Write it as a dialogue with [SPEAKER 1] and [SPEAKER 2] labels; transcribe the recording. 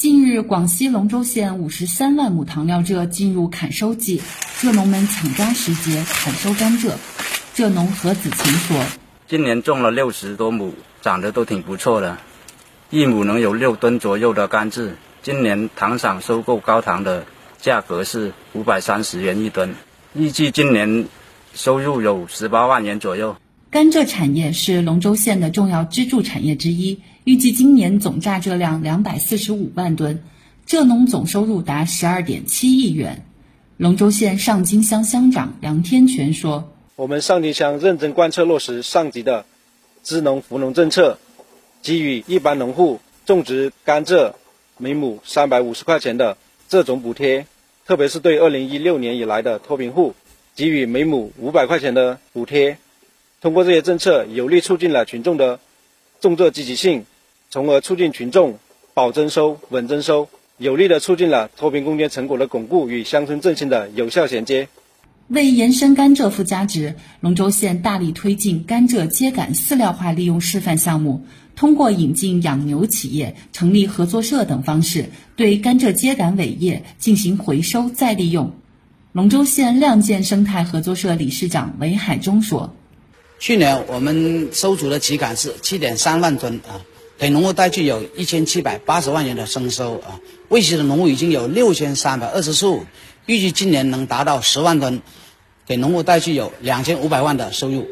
[SPEAKER 1] 近日，广西龙州县五十三万亩糖料蔗进入砍收季，蔗农们抢抓时节砍收甘蔗。蔗农何子晴说：“
[SPEAKER 2] 今年种了六十多亩，长得都挺不错的，一亩能有六吨左右的甘蔗。今年糖厂收购高糖的价格是五百三十元一吨，预计今年收入有十八万元左右。”
[SPEAKER 1] 甘蔗产业是龙州县的重要支柱产业之一，预计今年总榨蔗量两百四十五万吨，蔗农总收入达十二点七亿元。龙州县上金乡乡长杨天全说：“
[SPEAKER 3] 我们上金乡认真贯彻落实上级的支农扶农政策，给予一般农户种植甘蔗每亩三百五十块钱的蔗种补贴，特别是对二零一六年以来的脱贫户，给予每亩五百块钱的补贴。”通过这些政策，有力促进了群众的种作积极性，从而促进群众保增收、稳增收，有力的促进了脱贫攻坚成果的巩固与乡村振兴的有效衔接。
[SPEAKER 1] 为延伸甘蔗附加值，龙州县大力推进甘蔗秸秆饲料化利用示范项目，通过引进养牛企业、成立合作社等方式，对甘蔗秸秆尾叶进行回收再利用。龙州县亮剑生态合作社理事长韦海忠说。
[SPEAKER 4] 去年我们收储的秸秆是七点三万吨啊，给农户带去有一千七百八十万元的增收啊。未息的农户已经有六千三百二十处，预计今年能达到十万吨，给农户带去有两千五百万的收入。